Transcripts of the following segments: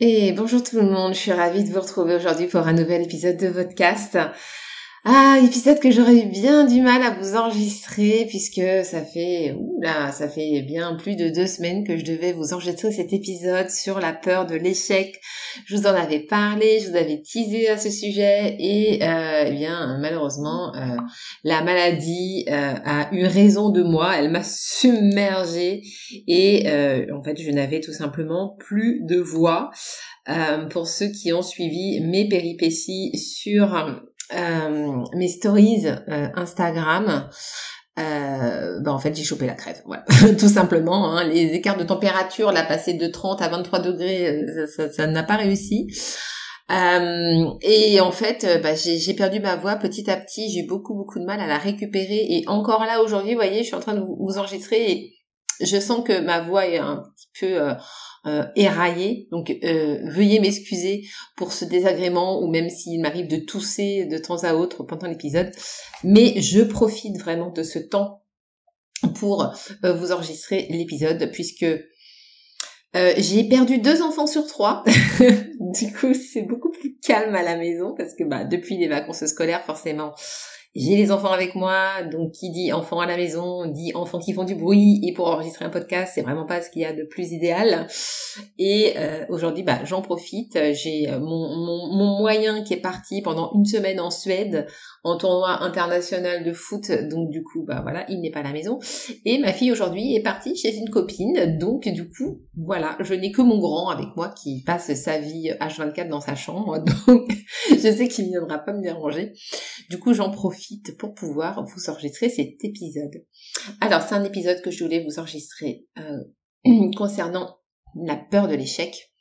Et bonjour tout le monde, je suis ravie de vous retrouver aujourd'hui pour un nouvel épisode de podcast. Ah, épisode que j'aurais eu bien du mal à vous enregistrer puisque ça fait, oula, ça fait bien plus de deux semaines que je devais vous enregistrer cet épisode sur la peur de l'échec. Je vous en avais parlé, je vous avais teasé à ce sujet et euh, eh bien malheureusement euh, la maladie euh, a eu raison de moi, elle m'a submergée et en fait je n'avais tout simplement plus de voix. pour ceux qui ont suivi mes péripéties sur mes stories euh, Instagram, euh, ben en fait j'ai chopé la crève, voilà. tout simplement. Hein. Les écarts de température, là passer de 30 à 23 degrés, ça n'a pas réussi. Euh, et en fait, bah, j'ai perdu ma voix petit à petit. J'ai beaucoup beaucoup de mal à la récupérer. Et encore là aujourd'hui, vous voyez, je suis en train de vous, enregistrer et je sens que ma voix est un petit peu euh, éraillé. Donc euh, veuillez m'excuser pour ce désagrément ou même s'il m'arrive de tousser de temps à autre pendant l'épisode. Mais je profite vraiment de ce temps pour euh, vous enregistrer l'épisode puisque j'ai perdu deux enfants sur trois. du coup, c'est beaucoup plus calme à la maison parce que bah, depuis les vacances scolaires, forcément, j'ai les enfants avec moi, donc qui dit enfants à la maison, dit enfants qui font du bruit, et pour enregistrer un podcast, c'est vraiment pas ce qu'il y a de plus idéal. Et euh, aujourd'hui, bah, j'en profite, j'ai euh, mon, mon, mon, moyen qui est parti pendant une semaine en Suède en tournoi international de foot, donc du coup, bah voilà, il n'est pas à la maison. Et ma fille aujourd'hui est partie chez une copine, donc du coup, voilà, je n'ai que mon grand avec moi qui passe sa vie H24 dans sa chambre, donc je sais qu'il ne viendra pas me déranger. Du coup, j'en profite pour pouvoir vous enregistrer cet épisode. Alors, c'est un épisode que je voulais vous enregistrer euh, concernant la peur de l'échec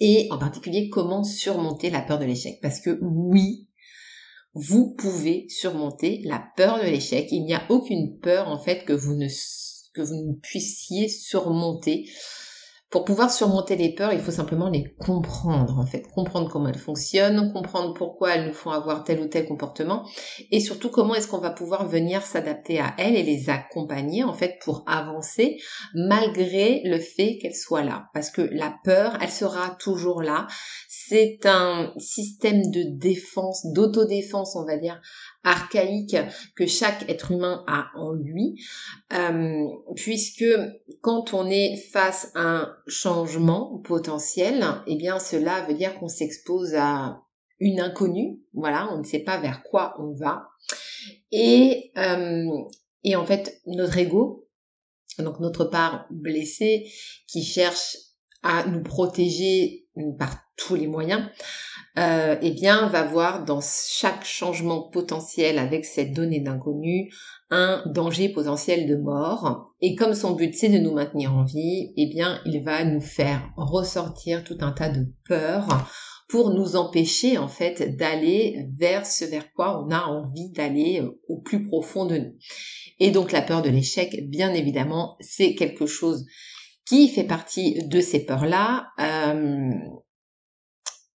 et en particulier comment surmonter la peur de l'échec. Parce que oui, vous pouvez surmonter la peur de l'échec. Il n'y a aucune peur en fait que vous ne que vous ne puissiez surmonter. Pour pouvoir surmonter les peurs, il faut simplement les comprendre, en fait, comprendre comment elles fonctionnent, comprendre pourquoi elles nous font avoir tel ou tel comportement, et surtout comment est-ce qu'on va pouvoir venir s'adapter à elles et les accompagner, en fait, pour avancer, malgré le fait qu'elles soient là. Parce que la peur, elle sera toujours là. C'est un système de défense, d'autodéfense, on va dire, archaïque que chaque être humain a en lui, euh, puisque quand on est face à un changement potentiel, eh bien cela veut dire qu'on s'expose à une inconnue, voilà, on ne sait pas vers quoi on va, et euh, et en fait notre ego, donc notre part blessée qui cherche à nous protéger par tous les moyens, euh, eh bien, va voir dans chaque changement potentiel avec cette donnée d'inconnu un danger potentiel de mort. Et comme son but c'est de nous maintenir en vie, eh bien, il va nous faire ressortir tout un tas de peurs pour nous empêcher en fait d'aller vers ce vers quoi on a envie d'aller euh, au plus profond de nous. Et donc la peur de l'échec, bien évidemment, c'est quelque chose qui fait partie de ces peurs-là. Euh,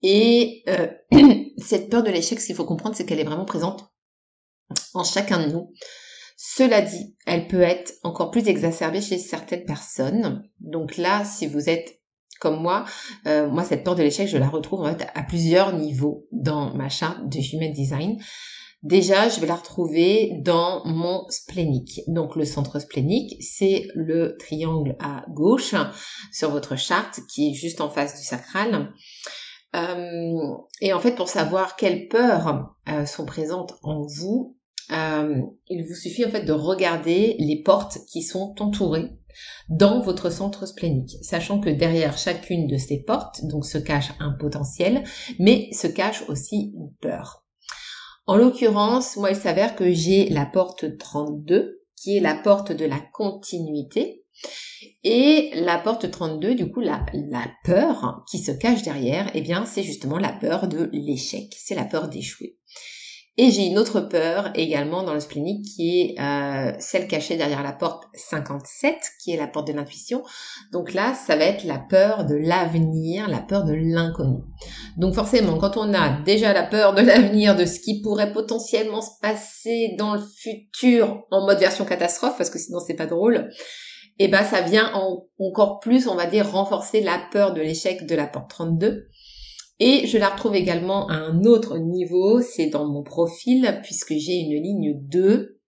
et euh, cette peur de l'échec, ce qu'il faut comprendre, c'est qu'elle est vraiment présente en chacun de nous. Cela dit, elle peut être encore plus exacerbée chez certaines personnes. Donc là, si vous êtes comme moi, euh, moi cette peur de l'échec, je la retrouve en fait à plusieurs niveaux dans ma charte de Human Design. Déjà, je vais la retrouver dans mon splénique. Donc le centre splénique, c'est le triangle à gauche sur votre charte qui est juste en face du sacral. Euh, et en fait, pour savoir quelles peurs euh, sont présentes en vous, euh, il vous suffit en fait de regarder les portes qui sont entourées dans votre centre splénique, sachant que derrière chacune de ces portes, donc se cache un potentiel, mais se cache aussi une peur. En l'occurrence, moi il s'avère que j'ai la porte 32, qui est la porte de la continuité, et la porte 32, du coup, la, peur qui se cache derrière, eh bien, c'est justement la peur de l'échec, c'est la peur d'échouer. Et j'ai une autre peur également dans le splénique qui est euh, celle cachée derrière la porte 57, qui est la porte de l'intuition. Donc là, ça va être la peur de l'avenir, la peur de l'inconnu. Donc forcément, quand on a déjà la peur de l'avenir, de ce qui pourrait potentiellement se passer dans le futur en mode version catastrophe, parce que sinon c'est pas drôle, et eh ben ça vient encore plus, on va dire, renforcer la peur de l'échec de la porte 32. Et je la retrouve également à un autre niveau, c'est dans mon profil, puisque j'ai une ligne 2.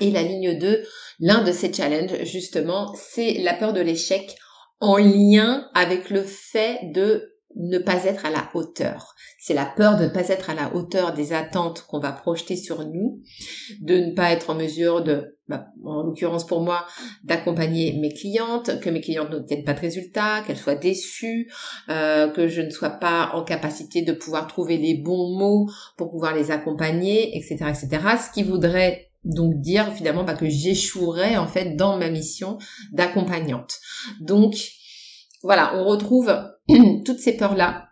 Et la ligne 2, l'un de ces challenges, justement, c'est la peur de l'échec en lien avec le fait de ne pas être à la hauteur. C'est la peur de ne pas être à la hauteur des attentes qu'on va projeter sur nous, de ne pas être en mesure de, bah, en l'occurrence pour moi, d'accompagner mes clientes, que mes clientes n'obtiennent pas de résultats, qu'elles soient déçues, euh, que je ne sois pas en capacité de pouvoir trouver les bons mots pour pouvoir les accompagner, etc., etc. Ce qui voudrait donc dire finalement bah, que j'échouerais en fait dans ma mission d'accompagnante. Donc voilà, on retrouve toutes ces peurs-là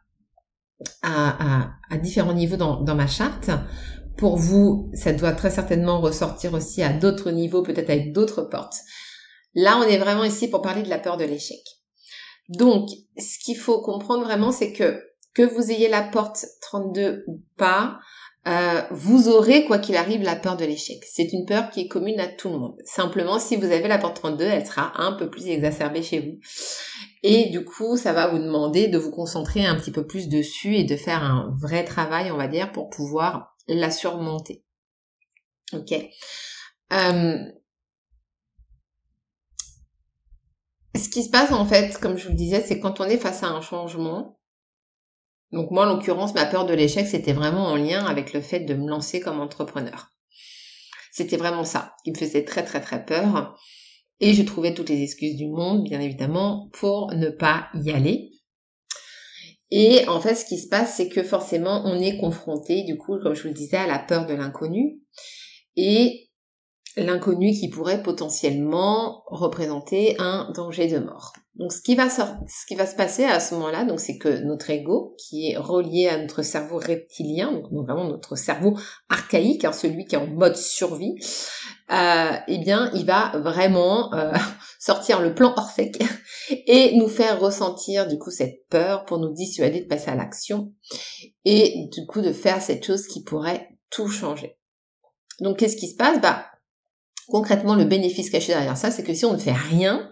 à, différents niveaux dans, ma charte. Pour vous, ça doit très certainement ressortir aussi à d'autres niveaux, peut-être avec d'autres portes. Là, on est vraiment ici pour parler de la peur de l'échec. Donc, ce qu'il faut comprendre vraiment, c'est que que vous ayez la porte 32 ou pas, euh, vous aurez, quoi qu'il arrive, la peur de l'échec. C'est une peur qui est commune à tout le monde. Simplement, si vous avez la porte 32, elle sera un peu plus exacerbée chez vous. Et du coup, ça va vous demander de vous concentrer un petit peu plus dessus et de faire un vrai travail, on va dire, pour pouvoir la surmonter. Ok. Euh, ce qui se passe en fait, comme je vous le disais, c'est quand on est face à un changement, donc moi, en l'occurrence, ma peur de l'échec, c'était vraiment en lien avec le fait de me lancer comme entrepreneur. C'était vraiment ça qui me faisait très très très peur. Et je trouvais toutes les excuses du monde, bien évidemment, pour ne pas y aller. Et en fait, ce qui se passe, c'est que forcément, on est confronté, du coup, comme je vous le disais, à la peur de l'inconnu. Et l'inconnu qui pourrait potentiellement représenter un danger de mort. Donc ce qui va se passer à ce moment-là, donc c'est que notre ego, qui est relié à notre cerveau reptilien, donc vraiment notre cerveau archaïque, hein, celui qui est en mode survie, euh, eh bien il va vraiment euh, sortir le plan Orphée et nous faire ressentir du coup cette peur pour nous dissuader de passer à l'action et du coup de faire cette chose qui pourrait tout changer. Donc qu'est-ce qui se passe? Bah concrètement le bénéfice caché derrière ça, c'est que si on ne fait rien,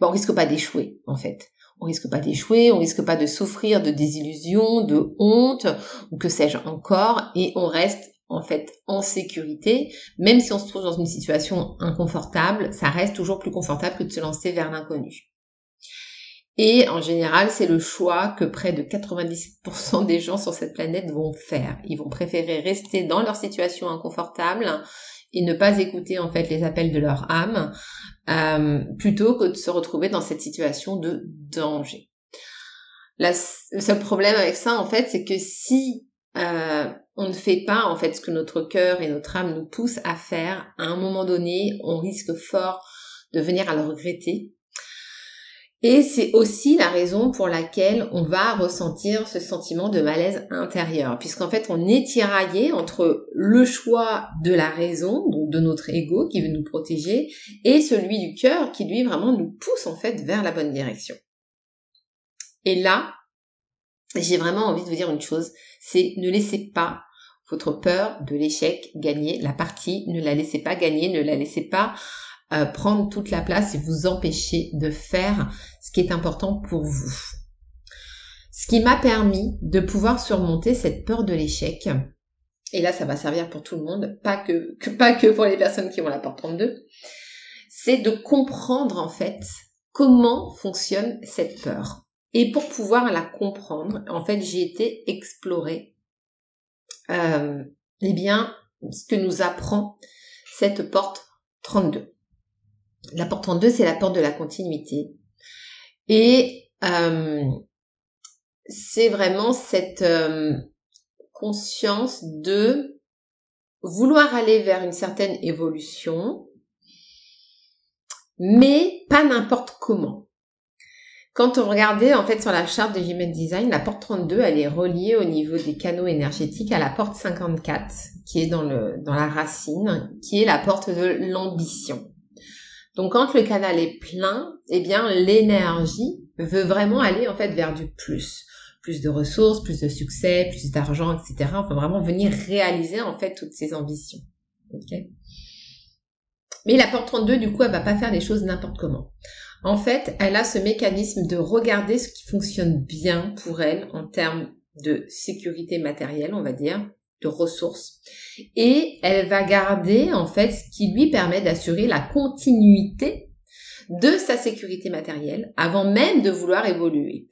on risque pas d'échouer en fait. On risque pas d'échouer, on risque pas de souffrir de désillusion, de honte ou que sais-je encore, et on reste en fait en sécurité, même si on se trouve dans une situation inconfortable, ça reste toujours plus confortable que de se lancer vers l'inconnu. Et en général, c'est le choix que près de 97% des gens sur cette planète vont faire. Ils vont préférer rester dans leur situation inconfortable et ne pas écouter en fait les appels de leur âme euh, plutôt que de se retrouver dans cette situation de danger. le seul problème avec ça en fait c'est que si euh, on ne fait pas en fait ce que notre cœur et notre âme nous poussent à faire, à un moment donné, on risque fort de venir à le regretter et c'est aussi la raison pour laquelle on va ressentir ce sentiment de malaise intérieur, puisqu'en fait on est tiraillé entre le choix de la raison, donc de notre ego qui veut nous protéger, et celui du cœur qui lui vraiment nous pousse en fait vers la bonne direction. Et là, j'ai vraiment envie de vous dire une chose, c'est ne laissez pas votre peur de l'échec gagner la partie, ne la laissez pas gagner, ne la laissez pas euh, prendre toute la place et vous empêcher de faire ce qui est important pour vous. Ce qui m'a permis de pouvoir surmonter cette peur de l'échec, et là ça va servir pour tout le monde, pas que, pas que pour les personnes qui ont la porte 32, c'est de comprendre en fait comment fonctionne cette peur. Et pour pouvoir la comprendre, en fait, j'ai été explorer euh, eh bien ce que nous apprend cette porte 32. La porte 32, c'est la porte de la continuité. Et euh, c'est vraiment cette euh, conscience de vouloir aller vers une certaine évolution, mais pas n'importe comment. Quand on regardait en fait sur la charte de Human Design, la porte 32, elle est reliée au niveau des canaux énergétiques à la porte 54, qui est dans le dans la racine, qui est la porte de l'ambition. Donc quand le canal est plein, eh bien l'énergie veut vraiment aller en fait vers du plus, plus de ressources, plus de succès, plus d'argent, etc. On peut vraiment venir réaliser en fait toutes ces ambitions. Mais la porte 32, du coup, elle va pas faire les choses n'importe comment. En fait, elle a ce mécanisme de regarder ce qui fonctionne bien pour elle en termes de sécurité matérielle, on va dire, de ressources. Et elle va garder, en fait, ce qui lui permet d'assurer la continuité de sa sécurité matérielle avant même de vouloir évoluer.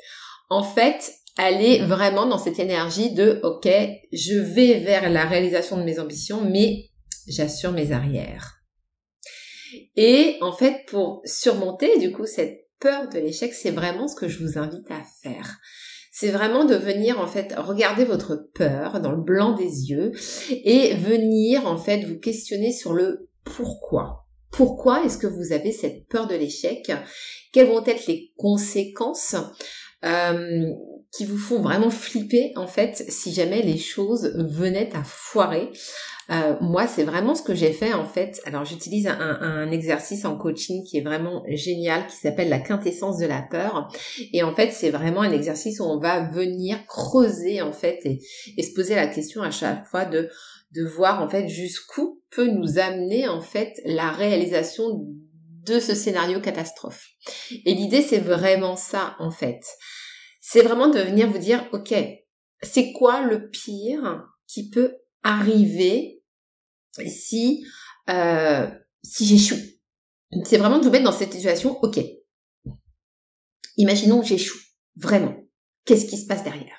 En fait, elle est vraiment dans cette énergie de, OK, je vais vers la réalisation de mes ambitions, mais j'assure mes arrières. Et en fait, pour surmonter du coup cette peur de l'échec, c'est vraiment ce que je vous invite à faire. C'est vraiment de venir en fait regarder votre peur dans le blanc des yeux et venir en fait vous questionner sur le pourquoi. Pourquoi est-ce que vous avez cette peur de l'échec? Quelles vont être les conséquences euh, qui vous font vraiment flipper en fait si jamais les choses venaient à foirer? Euh, moi, c'est vraiment ce que j'ai fait en fait. Alors, j'utilise un, exercice en coaching qui est vraiment génial, qui s'appelle la quintessence de la peur. Et en fait, c'est vraiment un exercice où on va venir creuser en fait et, et se poser la question à chaque fois de de voir en fait jusqu'où peut nous amener en fait la réalisation de ce scénario catastrophe. Et l'idée, c'est vraiment ça en fait c'est vraiment de venir vous dire, ok, c'est quoi le pire qui peut arriver si euh, si j'échoue C'est vraiment de vous mettre dans cette situation, ok. Imaginons que j'échoue, vraiment. Qu'est-ce qui se passe derrière?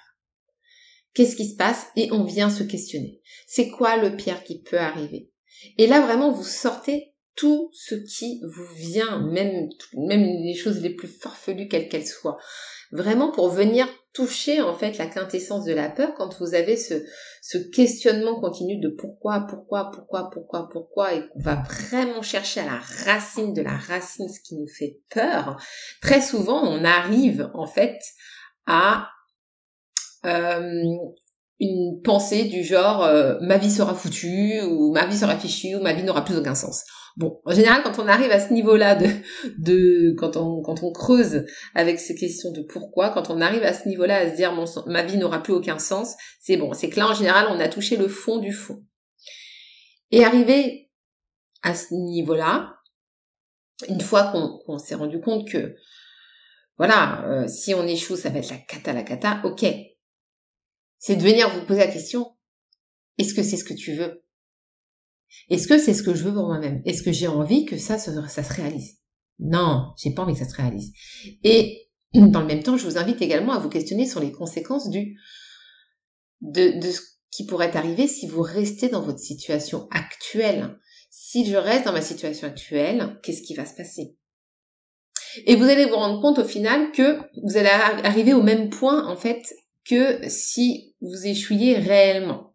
Qu'est-ce qui se passe? Et on vient se questionner. C'est quoi le pire qui peut arriver? Et là, vraiment, vous sortez tout ce qui vous vient, même, même les choses les plus farfelues, quelles qu'elles soient vraiment pour venir toucher en fait la quintessence de la peur quand vous avez ce, ce questionnement continu de pourquoi, pourquoi, pourquoi, pourquoi, pourquoi et qu'on va vraiment chercher à la racine de la racine ce qui nous fait peur, très souvent on arrive en fait à euh, une pensée du genre euh, ma vie sera foutue ou ma vie sera fichue ou ma vie n'aura plus aucun sens. Bon, en général, quand on arrive à ce niveau-là de, de quand on quand on creuse avec ces questions de pourquoi, quand on arrive à ce niveau-là à se dire mon, ma vie n'aura plus aucun sens, c'est bon. C'est que là, en général, on a touché le fond du fond. Et arrivé à ce niveau-là, une fois qu'on s'est rendu compte que voilà, euh, si on échoue, ça va être la cata, la cata. Ok, c'est de venir vous poser la question est-ce que c'est ce que tu veux? Est-ce que c'est ce que je veux pour moi-même? Est-ce que j'ai envie que ça, se réalise? Non, j'ai pas envie que ça se réalise. Et dans le même temps, je vous invite également à vous questionner sur les conséquences du de, de ce qui pourrait arriver si vous restez dans votre situation actuelle. Si je reste dans ma situation actuelle, qu'est-ce qui va se passer? Et vous allez vous rendre compte au final que vous allez arriver au même point en fait que si vous échouiez réellement.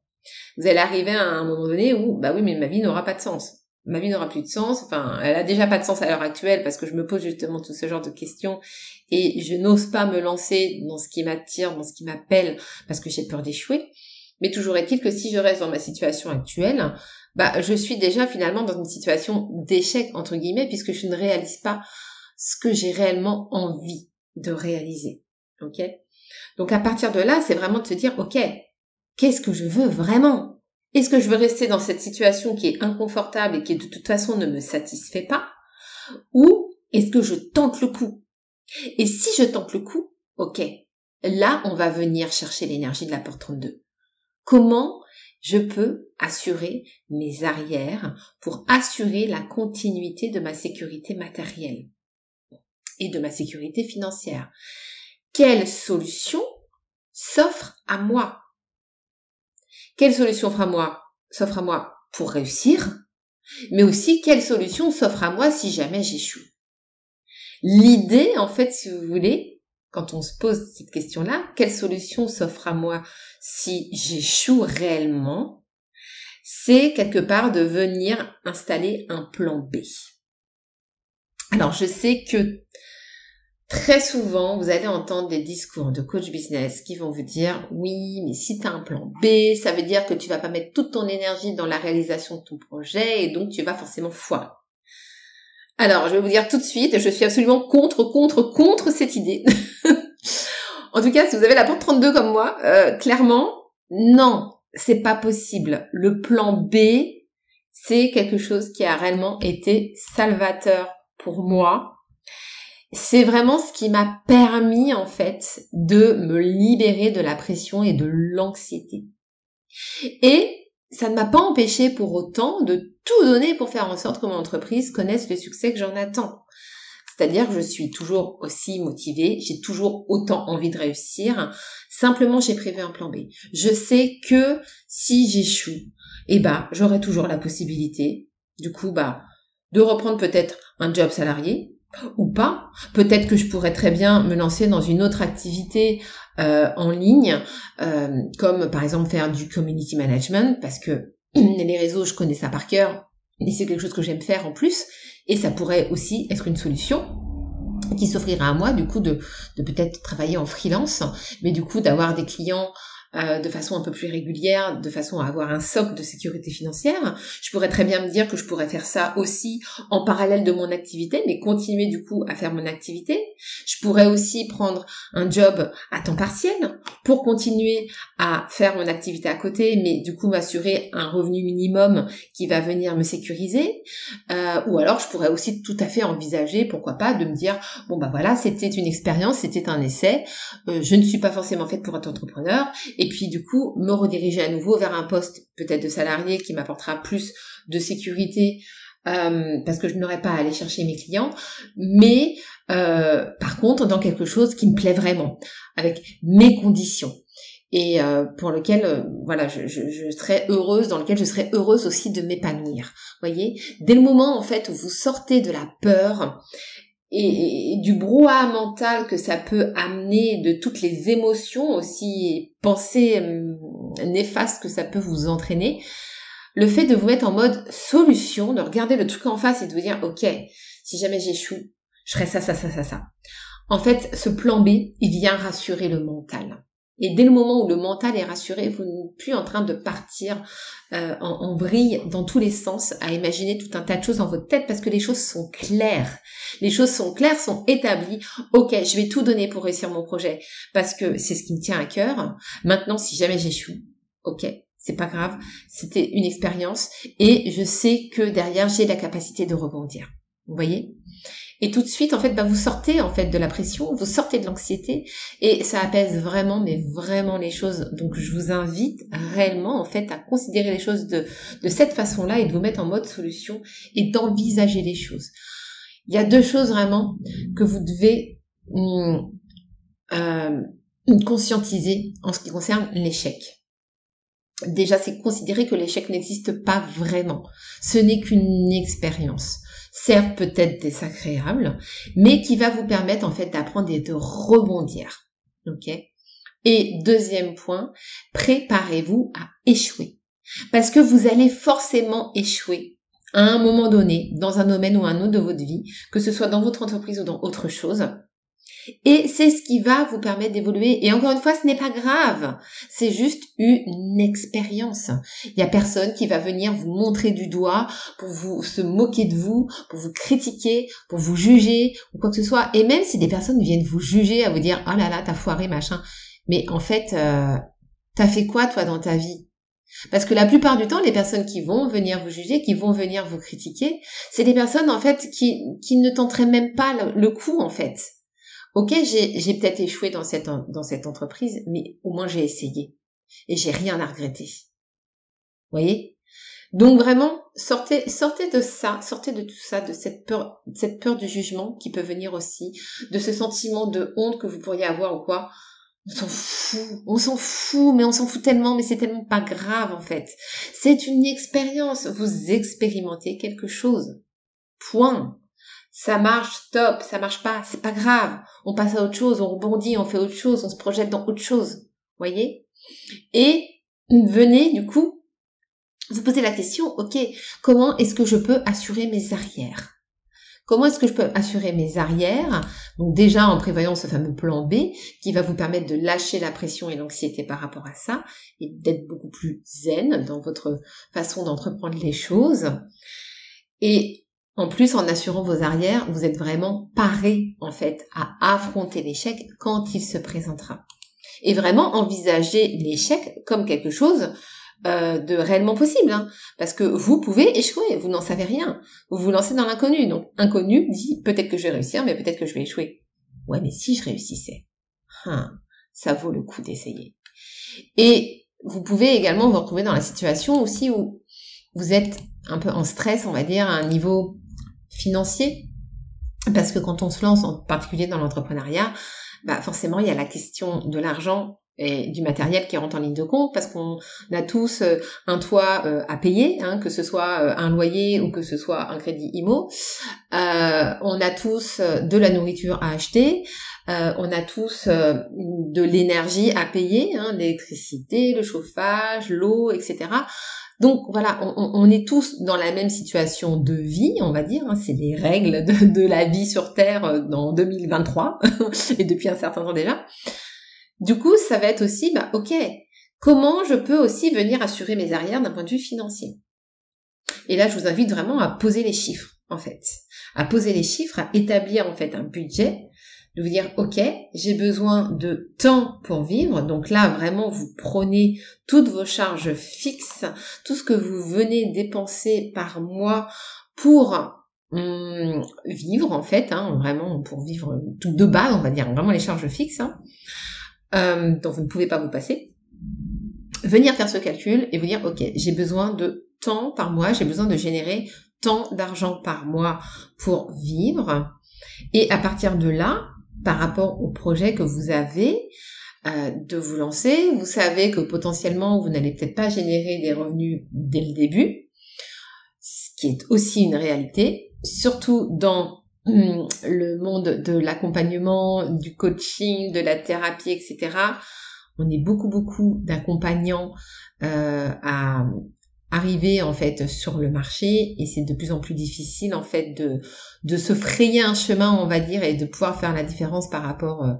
Vous allez arriver à un moment donné où, bah oui, mais ma vie n'aura pas de sens. Ma vie n'aura plus de sens. Enfin, elle a déjà pas de sens à l'heure actuelle parce que je me pose justement tout ce genre de questions et je n'ose pas me lancer dans ce qui m'attire, dans ce qui m'appelle parce que j'ai peur d'échouer. Mais toujours est-il que si je reste dans ma situation actuelle, bah, je suis déjà finalement dans une situation d'échec, entre guillemets, puisque je ne réalise pas ce que j'ai réellement envie de réaliser. Ok? Donc, à partir de là, c'est vraiment de se dire, ok, Qu'est-ce que je veux vraiment? Est-ce que je veux rester dans cette situation qui est inconfortable et qui de toute façon ne me satisfait pas? Ou est-ce que je tente le coup? Et si je tente le coup, ok, là on va venir chercher l'énergie de la porte 32. Comment je peux assurer mes arrières pour assurer la continuité de ma sécurité matérielle et de ma sécurité financière? Quelle solution s'offre à moi? Quelle solution s'offre à moi pour réussir mais aussi quelle solution s'offre à moi si jamais j'échoue. L'idée, en fait, si vous voulez, quand on se pose cette question-là, quelle solution s'offre à moi si j'échoue réellement, c'est quelque part de venir installer un plan B. Alors je sais que Très souvent, vous allez entendre des discours de coach business qui vont vous dire oui, mais si tu as un plan B, ça veut dire que tu vas pas mettre toute ton énergie dans la réalisation de ton projet et donc tu vas forcément foirer. Alors, je vais vous dire tout de suite, je suis absolument contre, contre, contre cette idée. en tout cas, si vous avez la porte 32 comme moi, euh, clairement, non, c'est pas possible. Le plan B, c'est quelque chose qui a réellement été salvateur pour moi c'est vraiment ce qui m'a permis en fait de me libérer de la pression et de l'anxiété. Et ça ne m'a pas empêché pour autant de tout donner pour faire en sorte que mon entreprise connaisse le succès que j'en attends. C'est-à-dire que je suis toujours aussi motivée, j'ai toujours autant envie de réussir. Simplement, j'ai prévu un plan B. Je sais que si j'échoue, eh ben, j'aurai toujours la possibilité, du coup, bah, de reprendre peut-être un job salarié, ou pas. Peut-être que je pourrais très bien me lancer dans une autre activité euh, en ligne, euh, comme par exemple faire du community management, parce que les réseaux, je connais ça par cœur, et c'est quelque chose que j'aime faire en plus, et ça pourrait aussi être une solution qui s'offrira à moi du coup de, de peut-être travailler en freelance, mais du coup d'avoir des clients euh, de façon un peu plus régulière, de façon à avoir un socle de sécurité financière. Je pourrais très bien me dire que je pourrais faire ça aussi en parallèle de mon activité, mais continuer du coup à faire mon activité. Je pourrais aussi prendre un job à temps partiel pour continuer à faire mon activité à côté, mais du coup m'assurer un revenu minimum qui va venir me sécuriser. Euh, ou alors je pourrais aussi tout à fait envisager, pourquoi pas, de me dire bon bah voilà, c'était une expérience, c'était un essai. Euh, je ne suis pas forcément faite pour être entrepreneur et puis du coup me rediriger à nouveau vers un poste peut-être de salarié qui m'apportera plus de sécurité euh, parce que je n'aurai pas à aller chercher mes clients, mais euh, par contre dans quelque chose qui me plaît vraiment, avec mes conditions. Et euh, pour lequel voilà je, je, serai heureuse dans lequel je serai heureuse aussi de m'épanouir. Voyez? Dès le moment en fait où vous sortez de la peur et, du brouhaha mental que ça peut amener, de toutes les émotions aussi, pensées hum, néfastes que ça peut vous entraîner, le fait de vous mettre en mode solution, de regarder le truc en face et de vous dire, ok, si jamais j'échoue, je ferai ça, ça, ça, ça, ça. En fait, ce plan B, il vient rassurer le mental. Et dès le moment où le mental est rassuré, vous n'êtes plus en train de partir euh, en, en vrille dans tous les sens à imaginer tout un tas de choses dans votre tête parce que les choses sont claires. Les choses sont claires, sont établies. Ok, je vais tout donner pour réussir mon projet parce que c'est ce qui me tient à cœur. Maintenant, si jamais j'échoue, ok, c'est pas grave. C'était une expérience et je sais que derrière j'ai la capacité de rebondir. Vous voyez? Et tout de suite, en fait, bah, vous sortez en fait de la pression, vous sortez de l'anxiété, et ça apaise vraiment, mais vraiment les choses. Donc, je vous invite réellement en fait à considérer les choses de, de cette façon-là et de vous mettre en mode solution et d'envisager les choses. Il y a deux choses vraiment que vous devez hum, euh, conscientiser en ce qui concerne l'échec. Déjà, c'est considérer que l'échec n'existe pas vraiment. Ce n'est qu'une expérience certes peut-être désagréable, mais qui va vous permettre en fait d'apprendre et de rebondir. Ok? Et deuxième point, préparez-vous à échouer. Parce que vous allez forcément échouer à un moment donné, dans un domaine ou un autre de votre vie, que ce soit dans votre entreprise ou dans autre chose. Et c'est ce qui va vous permettre d'évoluer. Et encore une fois, ce n'est pas grave. C'est juste une expérience. Il n'y a personne qui va venir vous montrer du doigt pour vous se moquer de vous, pour vous critiquer, pour vous juger ou quoi que ce soit. Et même si des personnes viennent vous juger, à vous dire oh là là, t'as foiré machin. Mais en fait, euh, t'as fait quoi toi dans ta vie? Parce que la plupart du temps, les personnes qui vont venir vous juger, qui vont venir vous critiquer, c'est des personnes en fait qui, qui ne tenteraient même pas le coup en fait. Ok, j'ai peut-être échoué dans cette, dans cette entreprise, mais au moins j'ai essayé. Et j'ai rien à regretter. voyez? Donc vraiment, sortez, sortez de ça, sortez de tout ça, de cette peur, cette peur du jugement qui peut venir aussi, de ce sentiment de honte que vous pourriez avoir ou quoi. On s'en fout, on s'en fout, mais on s'en fout tellement, mais c'est tellement pas grave en fait. C'est une expérience, vous expérimentez quelque chose. Point. Ça marche, top, ça marche pas, c'est pas grave. On passe à autre chose, on rebondit, on fait autre chose, on se projette dans autre chose. Voyez? Et venez, du coup, vous poser la question, ok, comment est-ce que je peux assurer mes arrières? Comment est-ce que je peux assurer mes arrières? Donc déjà en prévoyant ce fameux plan B qui va vous permettre de lâcher la pression et l'anxiété par rapport à ça et d'être beaucoup plus zen dans votre façon d'entreprendre les choses. Et en plus, en assurant vos arrières, vous êtes vraiment paré en fait à affronter l'échec quand il se présentera. Et vraiment envisager l'échec comme quelque chose euh, de réellement possible, hein. parce que vous pouvez échouer, vous n'en savez rien, vous vous lancez dans l'inconnu. Donc inconnu dit peut-être que je vais réussir, mais peut-être que je vais échouer. Ouais, mais si je réussissais, hein, ça vaut le coup d'essayer. Et vous pouvez également vous retrouver dans la situation aussi où vous êtes un peu en stress, on va dire, à un niveau financier, parce que quand on se lance, en particulier dans l'entrepreneuriat, bah forcément il y a la question de l'argent et du matériel qui rentre en ligne de compte parce qu'on a tous euh, un toit euh, à payer, hein, que ce soit euh, un loyer ou que ce soit un crédit IMO. on a tous de la nourriture à acheter. on a tous de l'énergie à payer, hein, l'électricité, le chauffage, l'eau, etc. Donc voilà, on, est tous dans la même situation de vie, on va dire. Hein, c'est les règles de, de, la vie sur Terre dans 2023 et depuis un certain temps déjà. Du coup, ça va être aussi, bah, ok, comment je peux aussi venir assurer mes arrières d'un point de vue financier? Et là, je vous invite vraiment à poser les chiffres, en fait. À poser les chiffres, à établir, en fait, un budget, de vous dire, ok, j'ai besoin de temps pour vivre. Donc là, vraiment, vous prenez toutes vos charges fixes, tout ce que vous venez dépenser par mois pour hum, vivre, en fait, hein, vraiment pour vivre tout de base, on va dire, vraiment les charges fixes. Hein euh, dont vous ne pouvez pas vous passer, venir faire ce calcul et vous dire, ok, j'ai besoin de temps par mois, j'ai besoin de générer tant d'argent par mois pour vivre. Et à partir de là, par rapport au projet que vous avez, euh, de vous lancer, vous savez que potentiellement vous n'allez peut-être pas générer des revenus dès le début, ce qui est aussi une réalité, surtout dans Hum, le monde de l'accompagnement, du coaching, de la thérapie, etc. On est beaucoup, beaucoup d'accompagnants euh, à arriver en fait sur le marché et c'est de plus en plus difficile en fait de de se frayer un chemin on va dire et de pouvoir faire la différence par rapport euh,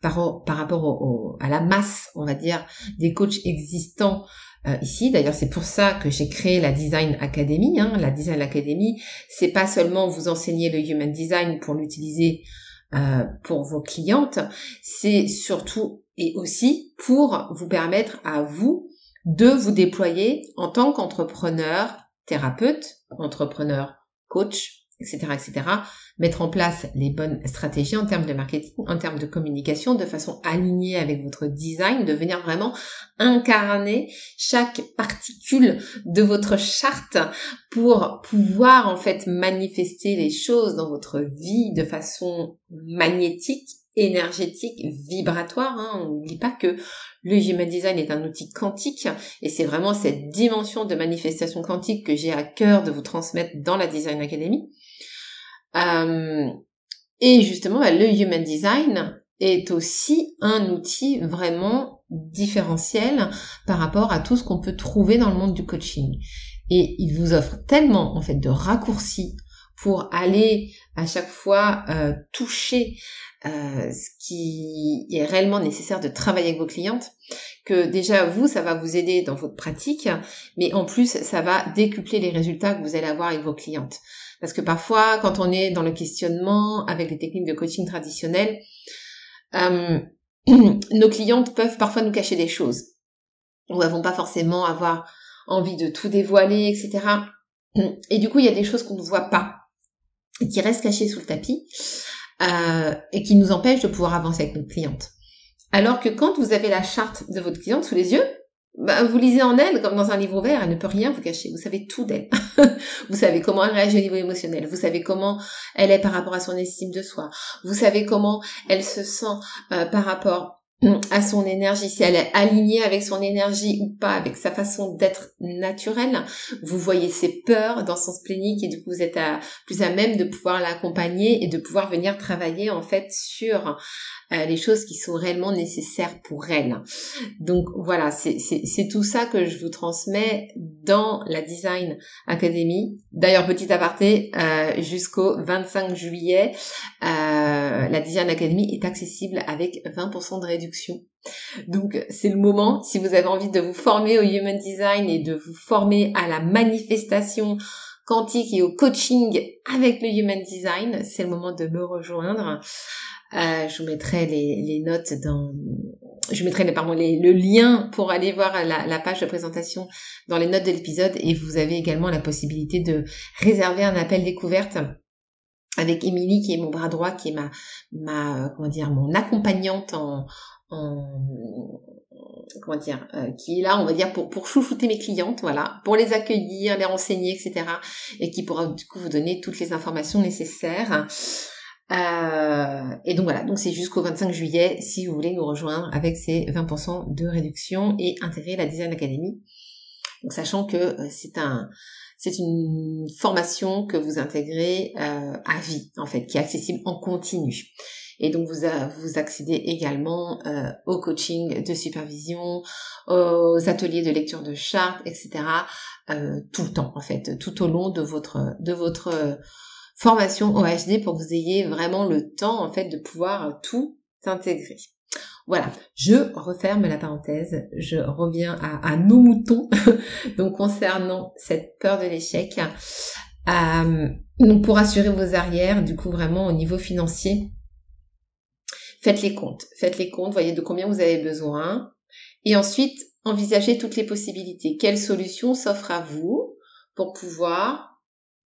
par, par rapport à la masse on va dire des coachs existants euh, ici. D'ailleurs, c'est pour ça que j'ai créé la Design Academy. Hein. La Design Academy, c'est pas seulement vous enseigner le Human Design pour l'utiliser euh, pour vos clientes, c'est surtout et aussi pour vous permettre à vous de vous déployer en tant qu'entrepreneur, thérapeute, entrepreneur, coach, etc., etc., mettre en place les bonnes stratégies en termes de marketing, en termes de communication, de façon alignée avec votre design, de venir vraiment incarner chaque particule de votre charte pour pouvoir en fait manifester les choses dans votre vie de façon magnétique énergétique, vibratoire. Hein. On n'oublie pas que le Human Design est un outil quantique et c'est vraiment cette dimension de manifestation quantique que j'ai à cœur de vous transmettre dans la Design Academy. Euh, et justement, le Human Design est aussi un outil vraiment différentiel par rapport à tout ce qu'on peut trouver dans le monde du coaching. Et il vous offre tellement en fait de raccourcis pour aller à chaque fois euh, toucher euh, ce qui est réellement nécessaire de travailler avec vos clientes, que déjà vous, ça va vous aider dans votre pratique, mais en plus, ça va décupler les résultats que vous allez avoir avec vos clientes. Parce que parfois, quand on est dans le questionnement avec les techniques de coaching traditionnelles, euh, nos clientes peuvent parfois nous cacher des choses. Ou elles vont pas forcément avoir envie de tout dévoiler, etc. Et du coup, il y a des choses qu'on ne voit pas et qui restent cachées sous le tapis euh, et qui nous empêchent de pouvoir avancer avec notre cliente. Alors que quand vous avez la charte de votre cliente sous les yeux, bah, vous lisez en elle comme dans un livre ouvert, elle ne peut rien vous cacher. Vous savez tout d'elle. vous savez comment elle réagit au niveau émotionnel. Vous savez comment elle est par rapport à son estime de soi. Vous savez comment elle se sent euh, par rapport à son énergie, si elle est alignée avec son énergie ou pas, avec sa façon d'être naturelle. Vous voyez ses peurs dans son splénique et du coup vous êtes plus à même de pouvoir l'accompagner et de pouvoir venir travailler en fait sur euh, les choses qui sont réellement nécessaires pour elle. Donc voilà, c'est tout ça que je vous transmets dans la Design Academy. D'ailleurs, petit aparté, euh, jusqu'au 25 juillet, euh, la Design Academy est accessible avec 20% de réduction. Donc c'est le moment, si vous avez envie de vous former au Human Design et de vous former à la manifestation quantique et au coaching avec le Human Design, c'est le moment de me rejoindre. Euh, je vous mettrai les, notes dans, je mettrai pardon, le lien pour aller voir la, page de présentation dans les notes de l'épisode et vous avez également la possibilité de réserver un appel découverte avec Émilie qui est mon bras droit, qui est ma, ma comment dire, mon accompagnante en comment dire, euh, qui est là, on va dire, pour, pour chouchouter mes clientes, voilà, pour les accueillir, les renseigner, etc. Et qui pourra du coup vous donner toutes les informations nécessaires. Euh, et donc voilà, donc c'est jusqu'au 25 juillet si vous voulez nous rejoindre avec ces 20% de réduction et intégrer la Design Academy. Donc sachant que euh, c'est un c'est une formation que vous intégrez euh, à vie en fait, qui est accessible en continu. Et donc vous, vous accédez également au coaching de supervision, aux ateliers de lecture de chartes, etc. tout le temps en fait, tout au long de votre de votre formation OHD pour que vous ayez vraiment le temps en fait de pouvoir tout intégrer. Voilà, je referme la parenthèse, je reviens à, nos moutons, donc concernant cette peur de l'échec. Euh, donc pour assurer vos arrières, du coup vraiment au niveau financier, faites les comptes, faites les comptes, voyez de combien vous avez besoin, et ensuite envisagez toutes les possibilités. Quelles solutions s'offrent à vous pour pouvoir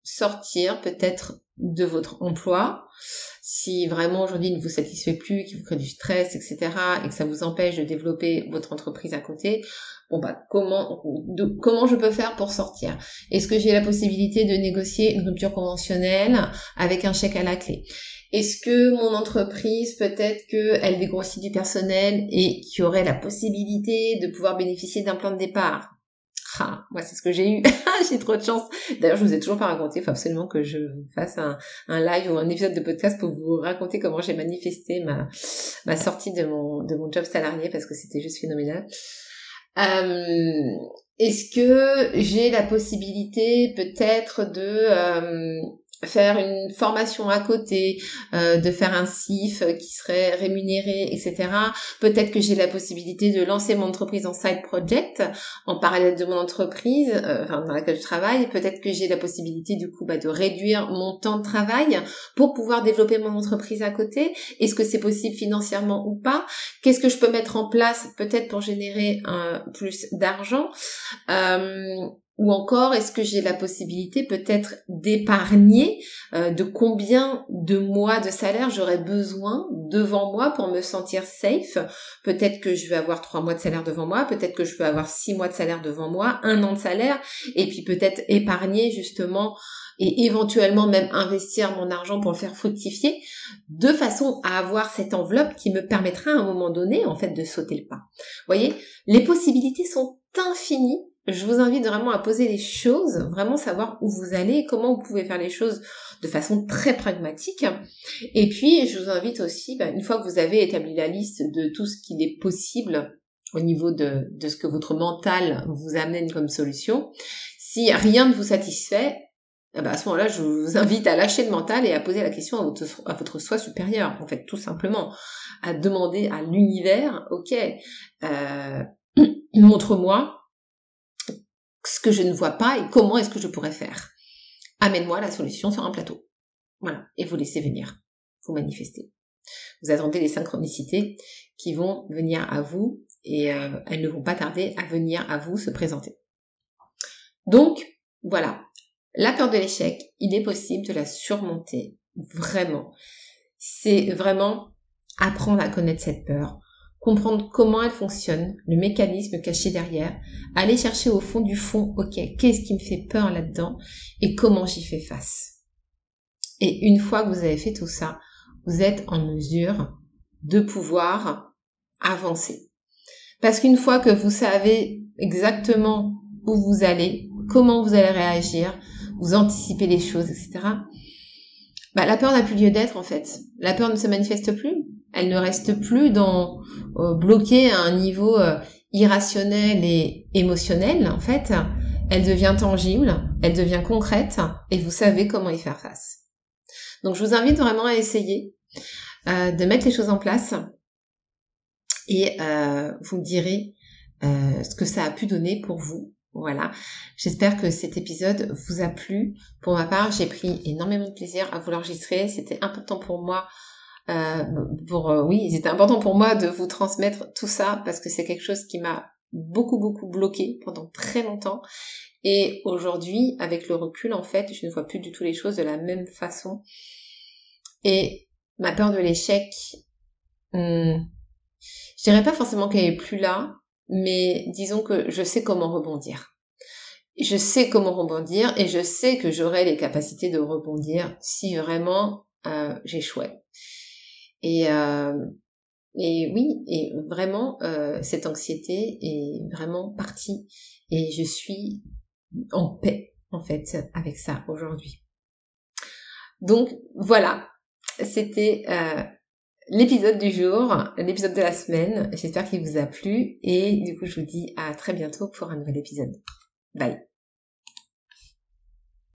sortir peut-être de votre emploi. Si vraiment aujourd'hui il ne vous satisfait plus, qu'il vous crée du stress, etc., et que ça vous empêche de développer votre entreprise à côté, bon bah comment comment je peux faire pour sortir? Est-ce que j'ai la possibilité de négocier une rupture conventionnelle avec un chèque à la clé? Est-ce que mon entreprise peut-être qu'elle dégrossit du personnel et qu'il y aurait la possibilité de pouvoir bénéficier d'un plan de départ? Ah, moi c'est ce que j'ai eu. j'ai trop de chance. D'ailleurs, je vous ai toujours pas raconté. Il faut absolument que je fasse un, live ou un épisode de podcast pour vous raconter comment j'ai manifesté ma, sortie de mon, de mon job salarié parce que c'était juste phénoménal. Euh, Est-ce que j'ai la possibilité peut-être de euh, faire une formation à côté, euh, de faire un CIF qui serait rémunéré, etc. Peut-être que j'ai la possibilité de lancer mon entreprise en side project en parallèle de mon entreprise, euh, enfin, dans laquelle je travaille. Peut-être que j'ai la possibilité du coup bah, de réduire mon temps de travail pour pouvoir développer mon entreprise à côté. Est-ce que c'est possible financièrement ou pas? Qu'est-ce que je peux mettre en place peut-être pour générer un, plus d'argent? Euh, ou encore, est-ce que j'ai la possibilité peut-être d'épargner euh, de combien de mois de salaire j'aurais besoin devant moi pour me sentir safe? Peut-être que je vais avoir trois mois de salaire devant moi, peut-être que je peux avoir six mois de salaire devant moi, un an de salaire, et puis peut-être épargner justement et éventuellement même investir mon argent pour le faire fructifier, de façon à avoir cette enveloppe qui me permettra à un moment donné en fait de sauter le pas. Vous voyez, les possibilités sont infinies je vous invite vraiment à poser les choses, vraiment savoir où vous allez comment vous pouvez faire les choses de façon très pragmatique. Et puis, je vous invite aussi, bah, une fois que vous avez établi la liste de tout ce qu'il est possible au niveau de, de ce que votre mental vous amène comme solution, si rien ne vous satisfait, eh ben, à ce moment-là, je vous invite à lâcher le mental et à poser la question à votre, à votre soi supérieur, en fait, tout simplement, à demander à l'univers, ok, euh, montre-moi ce que je ne vois pas et comment est-ce que je pourrais faire. Amène-moi la solution sur un plateau. Voilà. Et vous laissez venir. Vous manifestez. Vous attendez les synchronicités qui vont venir à vous et euh, elles ne vont pas tarder à venir à vous se présenter. Donc, voilà. La peur de l'échec, il est possible de la surmonter. Vraiment. C'est vraiment apprendre à connaître cette peur, comprendre comment elle fonctionne, le mécanisme caché derrière, aller chercher au fond du fond, ok, qu'est-ce qui me fait peur là-dedans et comment j'y fais face. Et une fois que vous avez fait tout ça, vous êtes en mesure de pouvoir avancer. Parce qu'une fois que vous savez exactement où vous allez, comment vous allez réagir, vous anticipez les choses, etc., bah, la peur n'a plus lieu d'être en fait. La peur ne se manifeste plus. Elle ne reste plus dans euh, bloquée à un niveau euh, irrationnel et émotionnel en fait. Elle devient tangible, elle devient concrète et vous savez comment y faire face. Donc je vous invite vraiment à essayer euh, de mettre les choses en place et vous me direz ce que ça a pu donner pour vous voilà, j'espère que cet épisode vous a plu. Pour ma part, j'ai pris énormément de plaisir à vous l'enregistrer. C'était important pour moi, euh, pour euh, oui, c'était important pour moi de vous transmettre tout ça parce que c'est quelque chose qui m'a beaucoup beaucoup bloqué pendant très longtemps. Et aujourd'hui, avec le recul, en fait, je ne vois plus du tout les choses de la même façon. Et ma peur de l'échec, hmm, je dirais pas forcément qu'elle est plus là, mais disons que je sais comment rebondir. Je sais comment rebondir et je sais que j'aurai les capacités de rebondir si vraiment euh, j'échouais. Et, euh, et oui, et vraiment, euh, cette anxiété est vraiment partie et je suis en paix en fait avec ça aujourd'hui. Donc voilà, c'était euh, l'épisode du jour, l'épisode de la semaine. J'espère qu'il vous a plu et du coup je vous dis à très bientôt pour un nouvel épisode. Bye